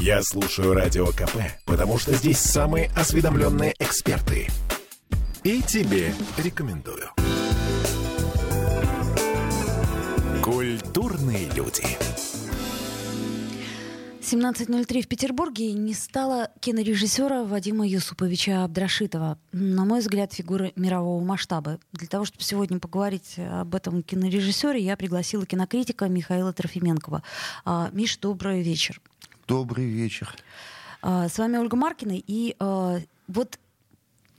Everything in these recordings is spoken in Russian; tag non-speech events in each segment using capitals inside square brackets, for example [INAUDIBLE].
Я слушаю Радио КП, потому что здесь самые осведомленные эксперты. И тебе рекомендую. Культурные люди. 17.03 в Петербурге не стало кинорежиссера Вадима Юсуповича Абдрашитова. На мой взгляд, фигуры мирового масштаба. Для того, чтобы сегодня поговорить об этом кинорежиссере, я пригласила кинокритика Михаила Трофименкова. А, Миш, добрый вечер. Добрый вечер. А, с вами Ольга Маркина. И а, вот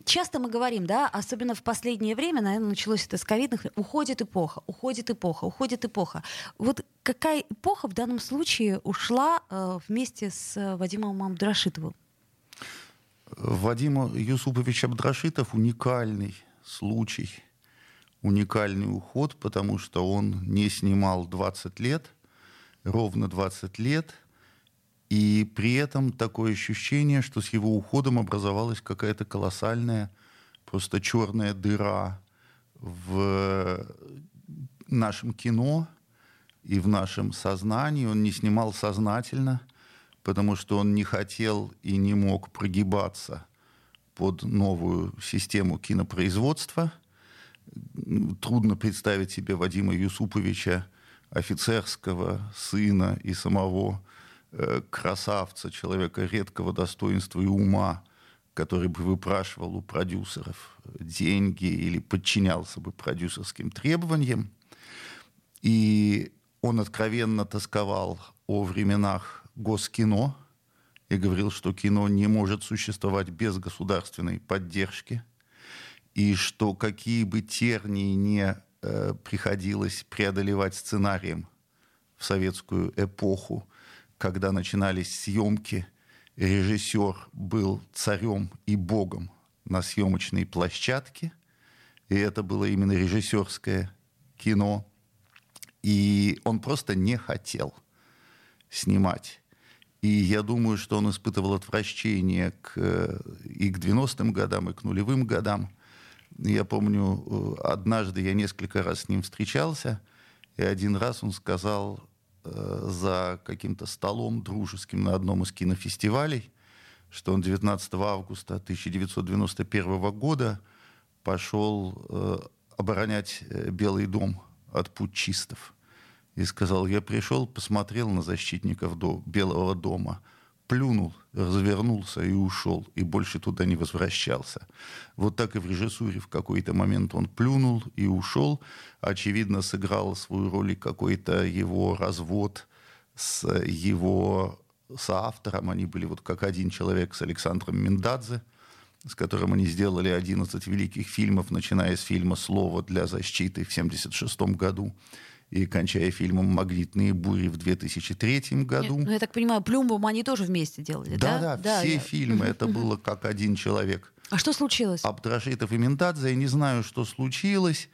часто мы говорим, да, особенно в последнее время, наверное, началось это с ковидных, уходит эпоха, уходит эпоха, уходит эпоха. Вот какая эпоха в данном случае ушла э, вместе с Вадимом Абдрашитовым? Вадим Юсупович Абдрашитов уникальный случай, уникальный уход, потому что он не снимал 20 лет, ровно 20 лет, и при этом такое ощущение, что с его уходом образовалась какая-то колоссальная, просто черная дыра в нашем кино и в нашем сознании. Он не снимал сознательно, потому что он не хотел и не мог прогибаться под новую систему кинопроизводства. Трудно представить себе Вадима Юсуповича, офицерского сына и самого Э, красавца, человека редкого достоинства и ума, который бы выпрашивал у продюсеров деньги или подчинялся бы продюсерским требованиям. И он откровенно тосковал о временах госкино и говорил, что кино не может существовать без государственной поддержки, и что какие бы тернии не э, приходилось преодолевать сценарием в советскую эпоху, когда начинались съемки, режиссер был царем и богом на съемочной площадке, и это было именно режиссерское кино, и он просто не хотел снимать. И я думаю, что он испытывал отвращение к, и к 90-м годам, и к нулевым годам. Я помню, э, однажды я несколько раз с ним встречался, и один раз он сказал, Э, за каким-то столом дружеским на одном из кинофестивалей, что он 19 августа 1991 года пошел э, оборонять э, Белый дом от путчистов. И сказал, я пришел, посмотрел на защитников до Белого дома – плюнул, развернулся и ушел, и больше туда не возвращался. Вот так и в режиссуре в какой-то момент он плюнул и ушел. Очевидно, сыграл свою роль какой-то его развод с его соавтором. Они были вот как один человек с Александром Миндадзе, с которым они сделали 11 великих фильмов, начиная с фильма «Слово для защиты» в 1976 году и кончая фильмом «Магнитные бури» в 2003 году. Нет, ну, я так понимаю, «Плюмбом» они тоже вместе делали, да? Да, да, все я... фильмы, [LAUGHS] это было как один человек. А что случилось? Абдрашитов и Ментадзе, я не знаю, что случилось,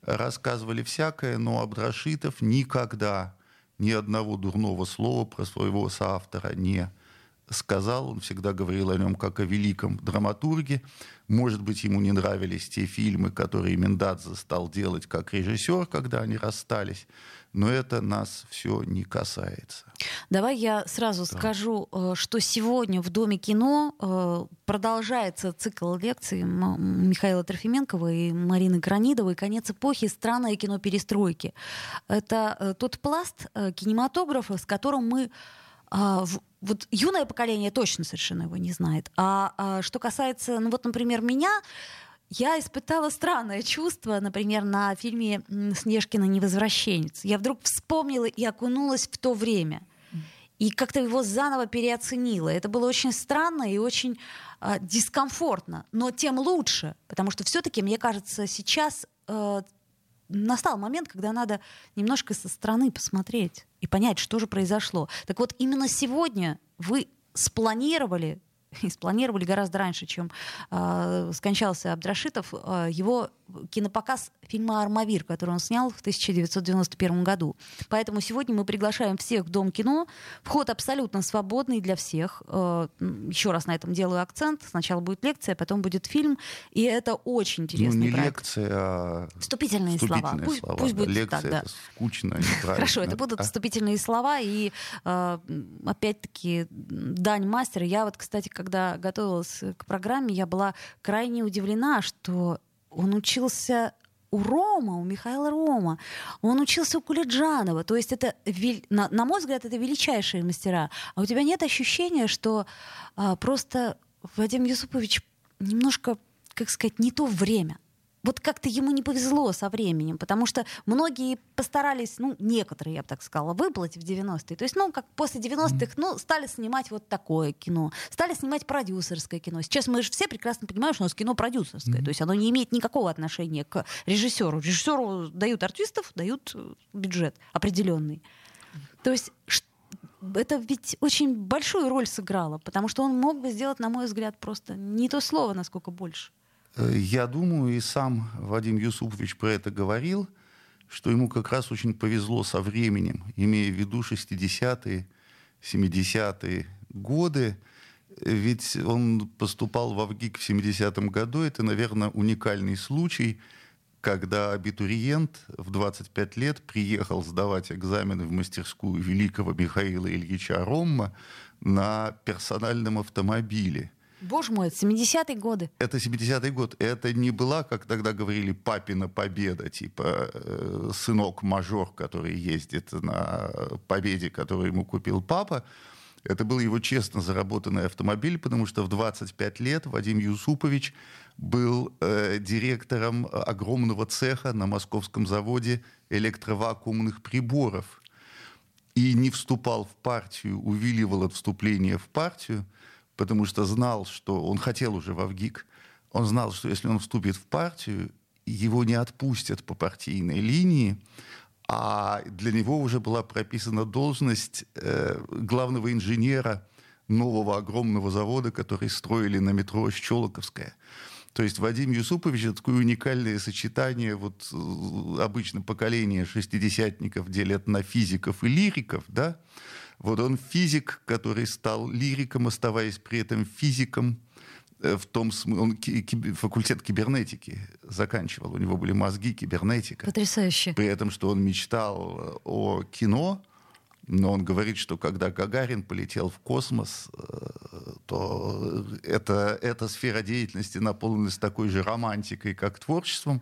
рассказывали всякое, но Абдрашитов никогда ни одного дурного слова про своего соавтора не сказал, он всегда говорил о нем как о великом драматурге. Может быть, ему не нравились те фильмы, которые Мендадзе стал делать как режиссер, когда они расстались, но это нас все не касается. Давай я сразу да. скажу, э, что сегодня в Доме кино э, продолжается цикл лекций Михаила Трофименкова и Марины Гранидовой «Конец эпохи. Странное кино перестройки». Это э, тот пласт кинематографа, с которым мы а, вот юное поколение точно совершенно его не знает. А, а что касается, ну вот, например, меня, я испытала странное чувство, например, на фильме «Снежкина невозвращенец». Я вдруг вспомнила и окунулась в то время. И как-то его заново переоценила. Это было очень странно и очень э, дискомфортно. Но тем лучше, потому что все-таки, мне кажется, сейчас э, настал момент, когда надо немножко со стороны посмотреть и понять, что же произошло. Так вот, именно сегодня вы спланировали [LAUGHS] и спланировали гораздо раньше, чем э, скончался Абдрашитов, э, его кинопоказ фильма «Армавир», который он снял в 1991 году. Поэтому сегодня мы приглашаем всех в Дом кино. Вход абсолютно свободный для всех. Э, еще раз на этом делаю акцент. Сначала будет лекция, потом будет фильм. И это очень интересный ну, не проект. лекция, а вступительные, вступительные слова. Пусть, слова. пусть будет лекция так, да. это скучно, [LAUGHS] Хорошо, это будут вступительные слова. И опять-таки дань мастера. Я вот, кстати, когда готовилась к программе, я была крайне удивлена, что он учился у Рома, у Михаила Рома. Он учился у Кулиджанова. То есть это, на, на мой взгляд, это величайшие мастера. А у тебя нет ощущения, что а, просто Вадим Юсупович немножко, как сказать, не то время вот как-то ему не повезло со временем, потому что многие постарались, ну, некоторые, я бы так сказала, выплыть в 90-е. То есть, ну, как после 90-х, ну, стали снимать вот такое кино, стали снимать продюсерское кино. Сейчас мы же все прекрасно понимаем, что у нас кино продюсерское, mm-hmm. то есть оно не имеет никакого отношения к режиссеру. Режиссеру дают артистов, дают э, бюджет определенный. То есть это ведь очень большую роль сыграло, потому что он мог бы сделать, на мой взгляд, просто не то слово, насколько больше. Я думаю, и сам Вадим Юсупович про это говорил, что ему как раз очень повезло со временем, имея в виду 60-е, 70-е годы. Ведь он поступал в Авгик в 70-м году. Это, наверное, уникальный случай, когда абитуриент в 25 лет приехал сдавать экзамены в мастерскую великого Михаила Ильича Ромма на персональном автомобиле – Боже мой, это 70-е годы. Это 70-й год. Это не была, как тогда говорили, папина победа, типа э, сынок-мажор, который ездит на победе, которую ему купил папа. Это был его честно заработанный автомобиль, потому что в 25 лет Вадим Юсупович был э, директором огромного цеха на московском заводе электровакуумных приборов. И не вступал в партию, увиливал от вступления в партию – потому что знал, что он хотел уже в Авгик, он знал, что если он вступит в партию, его не отпустят по партийной линии, а для него уже была прописана должность э, главного инженера нового огромного завода, который строили на метро Щелоковская. То есть Вадим Юсупович это такое уникальное сочетание, вот э, обычно поколение шестидесятников делят на физиков и лириков, да, вот он физик, который стал лириком, оставаясь при этом физиком, э, в том смысле, он факультет кибернетики заканчивал, у него были мозги, кибернетика. Потрясающе. При этом, что он мечтал э, о кино, но он говорит, что когда Гагарин полетел в космос, э, то это, эта сфера деятельности наполнилась такой же романтикой, как творчеством.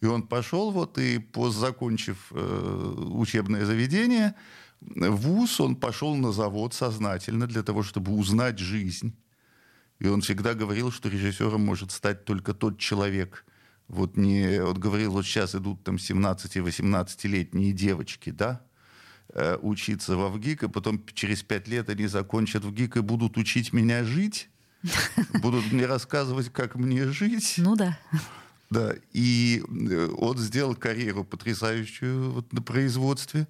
И он пошел, вот, и, закончив э, учебное заведение, ВУЗ он пошел на завод сознательно для того, чтобы узнать жизнь. И он всегда говорил, что режиссером может стать только тот человек. Вот не, вот говорил, вот сейчас идут там 17-18-летние девочки, да, э, учиться в ВГИК, и потом через пять лет они закончат ВГИК и будут учить меня жить, [LAUGHS] будут мне рассказывать, как мне жить. Ну да. Да, и э, он сделал карьеру потрясающую вот на производстве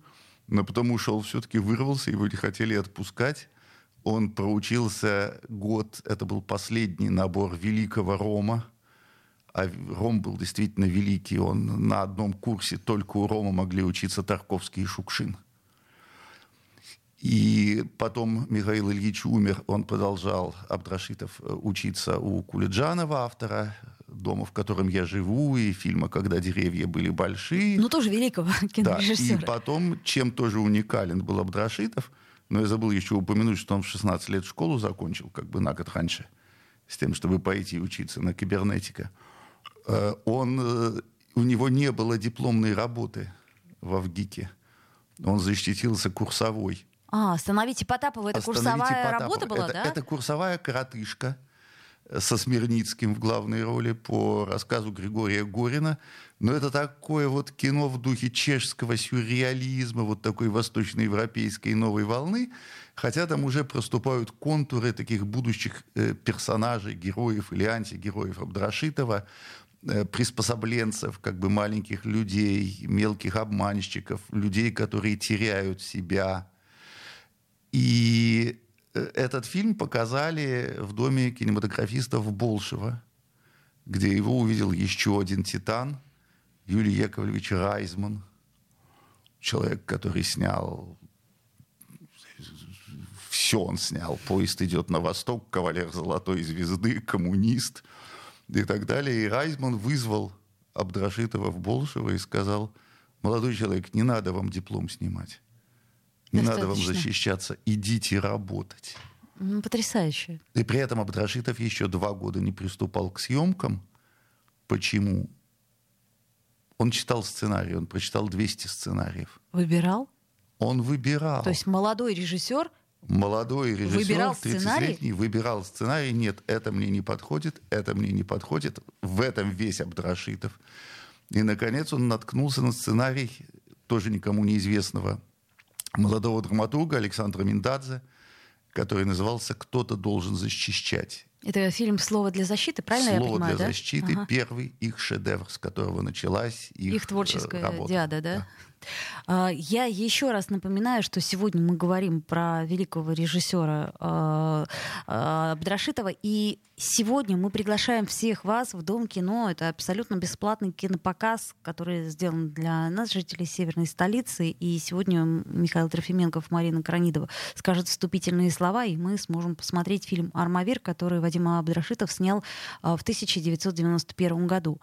но потом ушел, все-таки вырвался, его не хотели отпускать. Он проучился год, это был последний набор великого Рома, а Ром был действительно великий, он на одном курсе только у Рома могли учиться Тарковский и Шукшин. И потом Михаил Ильич умер, он продолжал, Абдрашитов, э, учиться у Кулиджанова, автора дома, в котором я живу, и фильма «Когда деревья были большие». Ну, тоже великого кинорежиссера. [LAUGHS] Да, и потом, чем тоже уникален был Абдрашитов, но я забыл еще упомянуть, что он в 16 лет школу закончил, как бы на год раньше, с тем, чтобы пойти учиться на кибернетика. Э, он, э, у него не было дипломной работы в Авгике. Он защитился курсовой. А, «Остановите Потапова» — это «Остановите курсовая Потапова». работа была, это, да? Это курсовая коротышка со Смирницким в главной роли по рассказу Григория Горина. Но это такое вот кино в духе чешского сюрреализма, вот такой восточноевропейской новой волны. Хотя там уже проступают контуры таких будущих э, персонажей, героев или антигероев Абдрашитова, э, приспособленцев, как бы маленьких людей, мелких обманщиков, людей, которые теряют себя, и этот фильм показали в доме кинематографистов Болшева, где его увидел еще один титан, Юрий Яковлевич Райзман, человек, который снял все он снял. Поезд идет на восток, кавалер золотой звезды, коммунист и так далее. И Райзман вызвал Абдрашитова в Болшева и сказал, молодой человек, не надо вам диплом снимать. Не Достаточно. надо вам защищаться, идите работать. Потрясающе. И при этом Абдрашитов еще два года не приступал к съемкам. Почему? Он читал сценарий, он прочитал 200 сценариев. Выбирал? Он выбирал. То есть молодой режиссер молодой режиссер, 30-летний, выбирал сценарий. Нет, это мне не подходит, это мне не подходит. В этом весь Абдрашитов. И, наконец, он наткнулся на сценарий тоже никому неизвестного молодого драматурга Александра Миндадзе, который назывался «Кто-то должен защищать». Это фильм «Слово для защиты», правильно «Слово я понимаю, для да? защиты» ага. первый их шедевр, с которого началась их, их творческая работа. диада, да? да. А, я еще раз напоминаю, что сегодня мы говорим про великого режиссера а, а, Абдрашитова, и сегодня мы приглашаем всех вас в Дом кино. Это абсолютно бесплатный кинопоказ, который сделан для нас, жителей северной столицы. И сегодня Михаил Трофименков, Марина Кранидова скажут вступительные слова, и мы сможем посмотреть фильм «Армавир», который Вадим Абдрашитов снял в 1991 году.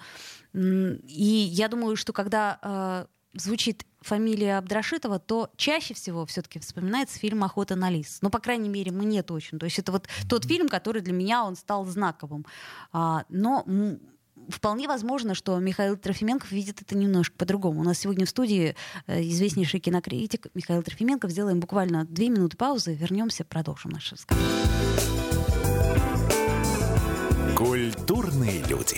И я думаю, что когда звучит фамилия Абдрашитова, то чаще всего все-таки вспоминается фильм «Охота на лис». Ну, по крайней мере, мне точно. То есть это вот тот фильм, который для меня он стал знаковым. А, но вполне возможно, что Михаил Трофименков видит это немножко по-другому. У нас сегодня в студии э, известнейший кинокритик Михаил Трофименков. Сделаем буквально две минуты паузы, вернемся, продолжим наш разговор. Культурные люди.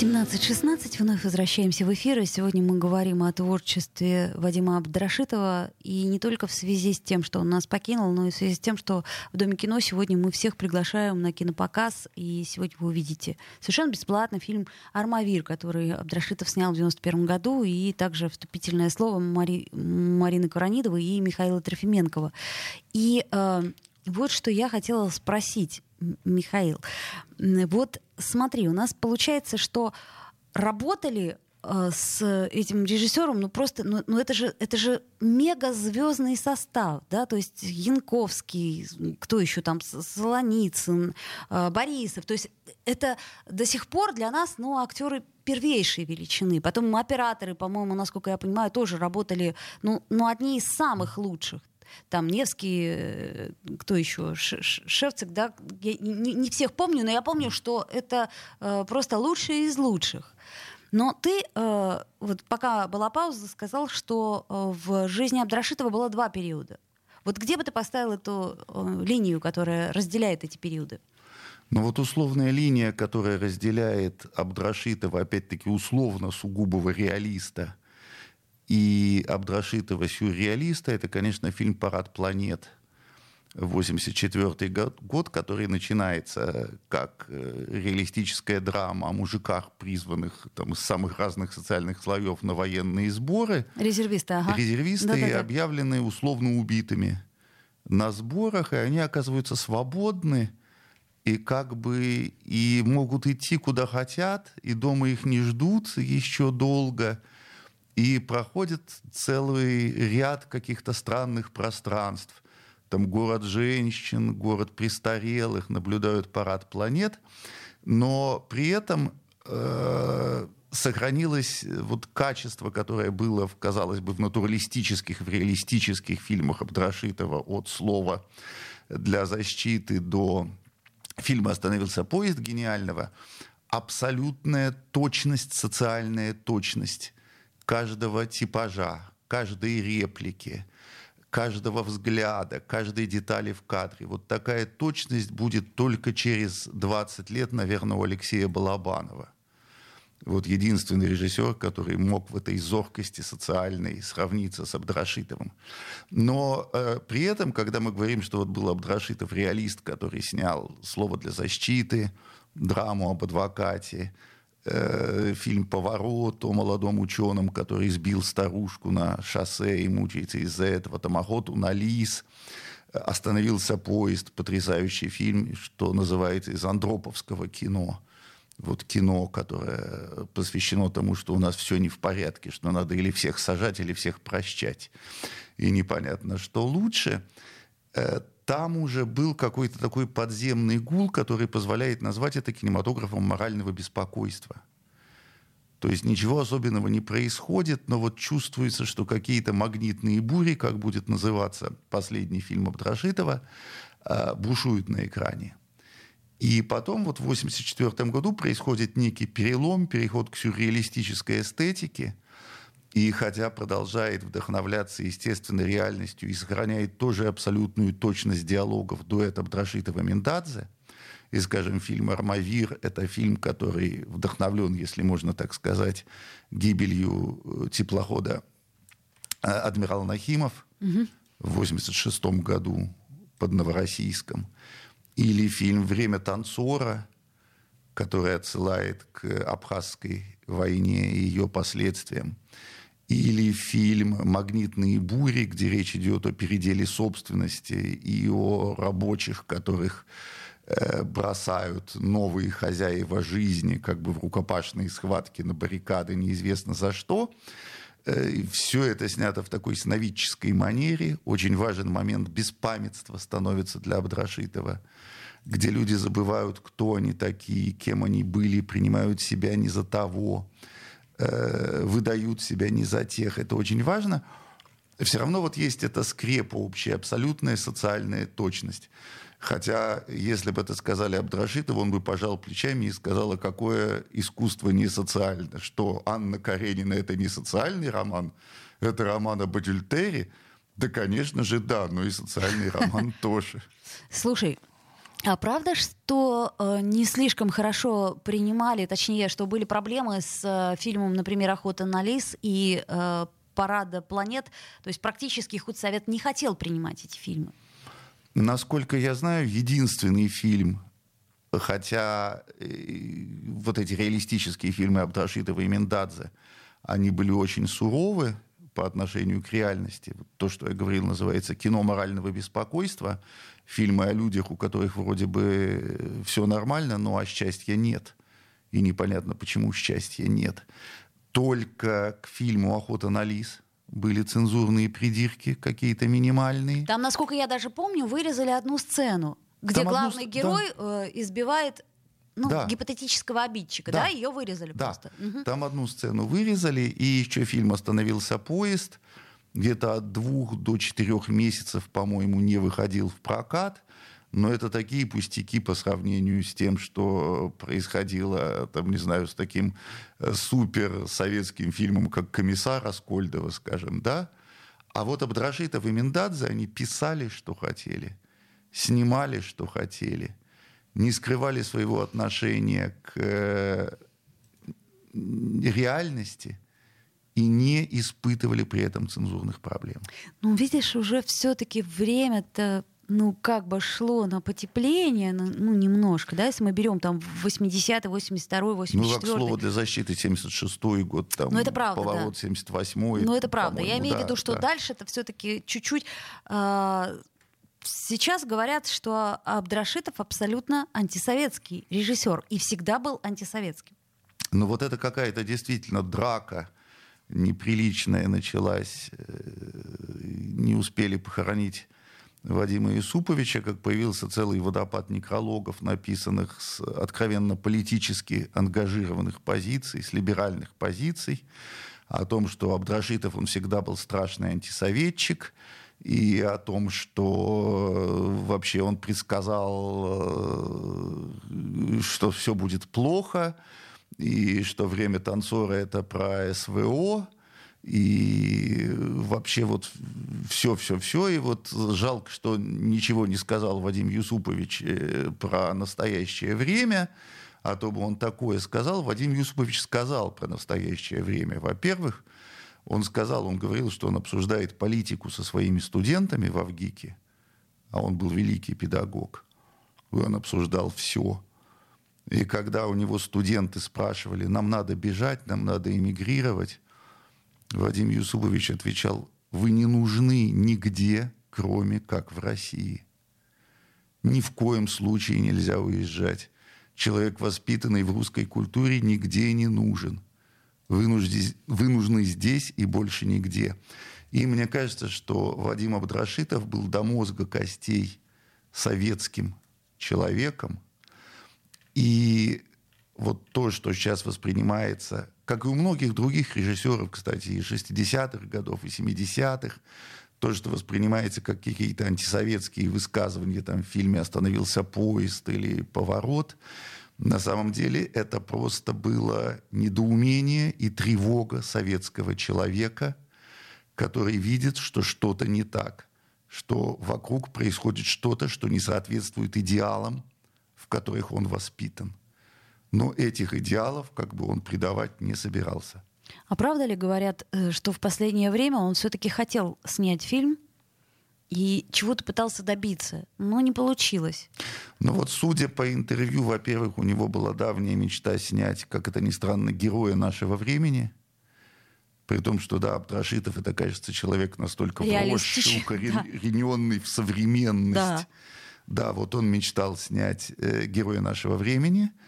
17.16, вновь возвращаемся в эфир, и сегодня мы говорим о творчестве Вадима Абдрашитова, и не только в связи с тем, что он нас покинул, но и в связи с тем, что в Доме кино сегодня мы всех приглашаем на кинопоказ, и сегодня вы увидите совершенно бесплатно фильм «Армавир», который Абдрашитов снял в 91 году, и также вступительное слово Мари... Марины Куранидовой и Михаила Трофименкова. И э, вот что я хотела спросить. Михаил. Вот смотри, у нас получается, что работали э, с этим режиссером, ну просто, ну, ну это же это же мега звездный состав, да, то есть Янковский, кто еще там, Солоницын, э, Борисов, то есть это до сих пор для нас, ну, актеры первейшей величины. Потом операторы, по-моему, насколько я понимаю, тоже работали, ну, ну одни из самых лучших там Невский, э, кто еще, Шевцик, да, я не, не всех помню, но я помню, что это э, просто лучшие из лучших. Но ты, э, вот пока была пауза, сказал, что э, в жизни Абдрашитова было два периода. Вот где бы ты поставил эту э, линию, которая разделяет эти периоды? Ну вот условная линия, которая разделяет Абдрашитова, опять-таки условно сугубого реалиста, и Абдрашитова «Сюрреалиста» — это, конечно, фильм «Парад планет», 1984 год, который начинается как э, реалистическая драма о мужиках, призванных там, из самых разных социальных слоев на военные сборы. Резервисты, ага. Резервисты, Да-да-да. объявленные условно убитыми на сборах, и они оказываются свободны, и как бы и могут идти куда хотят, и дома их не ждут еще долго – и проходит целый ряд каких-то странных пространств. Там город женщин, город престарелых, наблюдают парад планет, но при этом э, сохранилось вот качество, которое было, казалось бы, в натуралистических, в реалистических фильмах Абдрашитова от слова для защиты до фильма «Остановился поезд» гениального, абсолютная точность, социальная точность каждого типажа, каждой реплики, каждого взгляда, каждой детали в кадре. Вот такая точность будет только через 20 лет, наверное, у Алексея Балабанова. Вот единственный режиссер, который мог в этой зоркости социальной сравниться с Абдрашитовым. Но э, при этом, когда мы говорим, что вот был Абдрашитов реалист, который снял «Слово для защиты», драму об адвокате, э, фильм «Поворот» о молодом ученом, который сбил старушку на шоссе и мучается из-за этого, там охоту на остановился поезд, потрясающий фильм, что называется из андроповского кино – вот кино, которое посвящено тому, что у нас все не в порядке, что надо или всех сажать, или всех прощать. И непонятно, что лучше. Там уже был какой-то такой подземный гул, который позволяет назвать это кинематографом морального беспокойства. То есть ничего особенного не происходит, но вот чувствуется, что какие-то магнитные бури, как будет называться последний фильм Абдрашитова, э, бушуют на экране. И потом вот в 1984 году происходит некий перелом, переход к сюрреалистической эстетике. И хотя продолжает вдохновляться естественной реальностью и сохраняет тоже абсолютную точность диалогов дуэта Абдрашитова Мендадзе, и, скажем, фильм «Армавир» — это фильм, который вдохновлен, если можно так сказать, гибелью э, теплохода э, «Адмирал Нахимов» угу. в 1986 году под Новороссийском – или фильм «Время танцора», который отсылает к абхазской войне и ее последствиям. Или фильм «Магнитные бури», где речь идет о переделе собственности и о рабочих, которых э, бросают новые хозяева жизни как бы в рукопашные схватки на баррикады неизвестно за что. Э, Все это снято в такой сновидческой манере. Очень важен момент беспамятства становится для Абдрашитова где люди забывают, кто они такие, кем они были, принимают себя не за того, э, выдают себя не за тех. Это очень важно. Все равно вот есть эта скрепа общая, абсолютная социальная точность. Хотя, если бы это сказали Абдрашитов, он бы пожал плечами и сказал, а какое искусство не социальное. Что Анна Каренина – это не социальный роман, это роман об Адюльтере. Да, конечно же, да, но и социальный роман [LAUGHS] тоже. Слушай, а правда, что э, не слишком хорошо принимали, точнее, что были проблемы с э, фильмом, например, «Охота на лис» и э, «Парада планет», то есть практически худсовет не хотел принимать эти фильмы? Насколько я знаю, единственный фильм, хотя э, вот эти реалистические фильмы Абдрашитова и Мендадзе, они были очень суровы, по отношению к реальности. То, что я говорил, называется кино морального беспокойства. Фильмы о людях, у которых вроде бы э, все нормально, но а счастья нет. И непонятно, почему счастья нет. Только к фильму «Охота на лис» были цензурные придирки какие-то минимальные. Там, насколько я даже помню, вырезали одну сцену, где Там главный одну... герой да. э, избивает ну, да. гипотетического обидчика, да, да? ее вырезали да. просто. Угу. Там одну сцену вырезали, и еще фильм «Остановился поезд», где-то от двух до четырех месяцев, по-моему, не выходил в прокат. Но это такие пустяки по сравнению с тем, что происходило, там, не знаю, с таким э, супер советским фильмом, как «Комиссар» Аскольдова, скажем, да? А вот Абдрашитов и Миндадзе, они писали, что хотели, снимали, что хотели – не скрывали своего отношения к э, реальности и не испытывали при этом цензурных проблем. Ну, видишь, уже все-таки время-то ну, как бы шло на потепление, ну, ну немножко, да, если мы берем там 80-й, 82-й, 84-й. Ну, как слово для защиты 76-й год, там, ну, это правда, поворот да. 78-й. Ну, это правда. Я имею да, в виду, что да. дальше это все-таки чуть-чуть э, Сейчас говорят, что Абдрашитов абсолютно антисоветский режиссер и всегда был антисоветским. Ну вот это какая-то действительно драка неприличная началась. Э, не успели похоронить Вадима Юсуповича, как появился целый водопад некрологов, написанных с откровенно политически ангажированных позиций, с либеральных позиций, о том, что Абдрашитов, он всегда был страшный антисоветчик, и о том, что э, вообще он предсказал, э, что все будет плохо, и что время танцора это про СВО, и вообще вот все-все-все. И вот жалко, что ничего не сказал Вадим Юсупович э, про настоящее время. а то бы он такое сказал. Вадим Юсупович сказал про настоящее время. Во-первых, он сказал, он говорил, что он обсуждает политику со своими студентами в Авгике, а он был великий педагог. И он обсуждал все. И когда у него студенты спрашивали, нам надо бежать, нам надо эмигрировать, Вадим Юсупович отвечал, вы не нужны нигде, кроме как в России. Ни в коем случае нельзя уезжать. Человек, воспитанный в русской культуре, нигде не нужен. Вы, нужди, вы нужны здесь и больше нигде. И мне кажется, что Вадим Абдрашитов был до мозга костей советским человеком. И вот то, что сейчас воспринимается, как и у многих других режиссеров, кстати, и 60-х годов, и 70-х, то, что воспринимается как какие-то антисоветские высказывания там, в фильме «Остановился поезд» или «Поворот», на самом деле это просто было недоумение и тревога советского человека, который видит, что что-то не так, что вокруг происходит что-то, что не соответствует идеалам, в которых он воспитан. Но этих идеалов как бы он предавать не собирался. А правда ли говорят, э, что в последнее время он все-таки хотел снять фильм и чего-то пытался добиться, но не получилось? Ну вот, судя по интервью, во-первых, у него была давняя мечта снять, как это ни странно, героя нашего времени. При том, что, да, Абдрашитов, это, кажется, человек настолько вросший, укорененный [LAUGHS] да. в современность. Да. да, вот он мечтал снять э, героя нашего времени –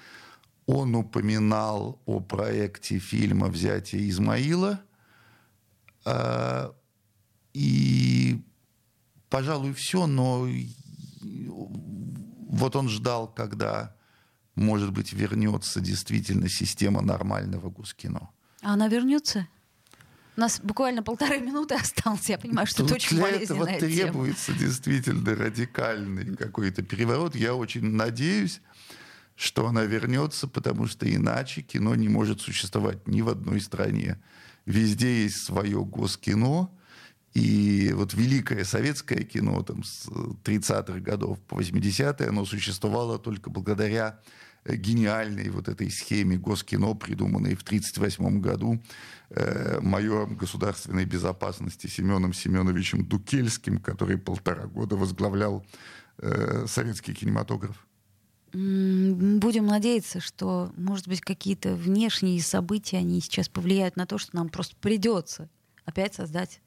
он упоминал о проекте фильма «Взятие Измаила». А, и, пожалуй, все, но вот он ждал, когда, может быть, вернется действительно система нормального гускино. А она вернется? У нас буквально полторы минуты осталось. Я понимаю, что Тут это очень для этого требуется действительно радикальный какой-то переворот. Я очень надеюсь, что она вернется, потому что иначе кино не может существовать ни в одной стране. Везде есть свое госкино, и вот великое советское кино там, с 30-х годов по 80-е, оно существовало только благодаря э, гениальной вот этой схеме госкино, придуманной в 1938 году э, майором государственной безопасности Семеном Семеновичем Дукельским, который полтора года возглавлял э, советский кинематограф. Будем надеяться, что, может быть, какие-то внешние события, они сейчас повлияют на то, что нам просто придется опять создать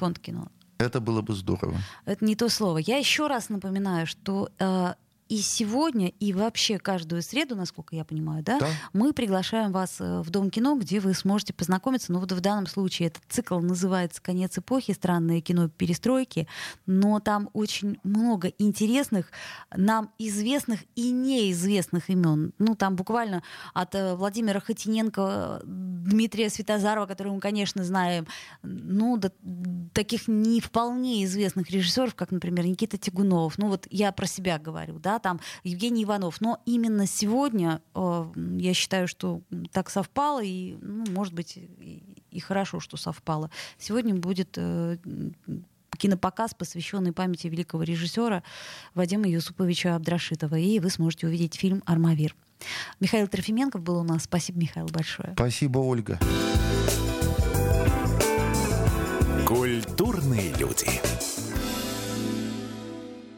фонд кино. Это было бы здорово. Это не то слово. Я еще раз напоминаю, что э, и сегодня, и вообще каждую среду, насколько я понимаю, да, да. мы приглашаем вас э, в Дом кино, где вы сможете познакомиться. Ну вот в данном случае этот цикл называется «Конец эпохи. Странное кино перестройки», но там очень много интересных, нам известных и неизвестных имен. Ну там буквально от э, Владимира Хотиненко, Дмитрия Светозарова, которого мы, конечно, знаем, ну до таких не вполне известных режиссеров, как, например, Никита Тягунов. Ну вот я про себя говорю, да, там Евгений Иванов. Но именно сегодня э, я считаю, что так совпало, и, ну, может быть, и, и хорошо, что совпало. Сегодня будет э, кинопоказ, посвященный памяти великого режиссера Вадима Юсуповича Абдрашитова. И вы сможете увидеть фильм «Армавир». Михаил Трофименков был у нас. Спасибо, Михаил, большое. Спасибо, Ольга. Культурные люди.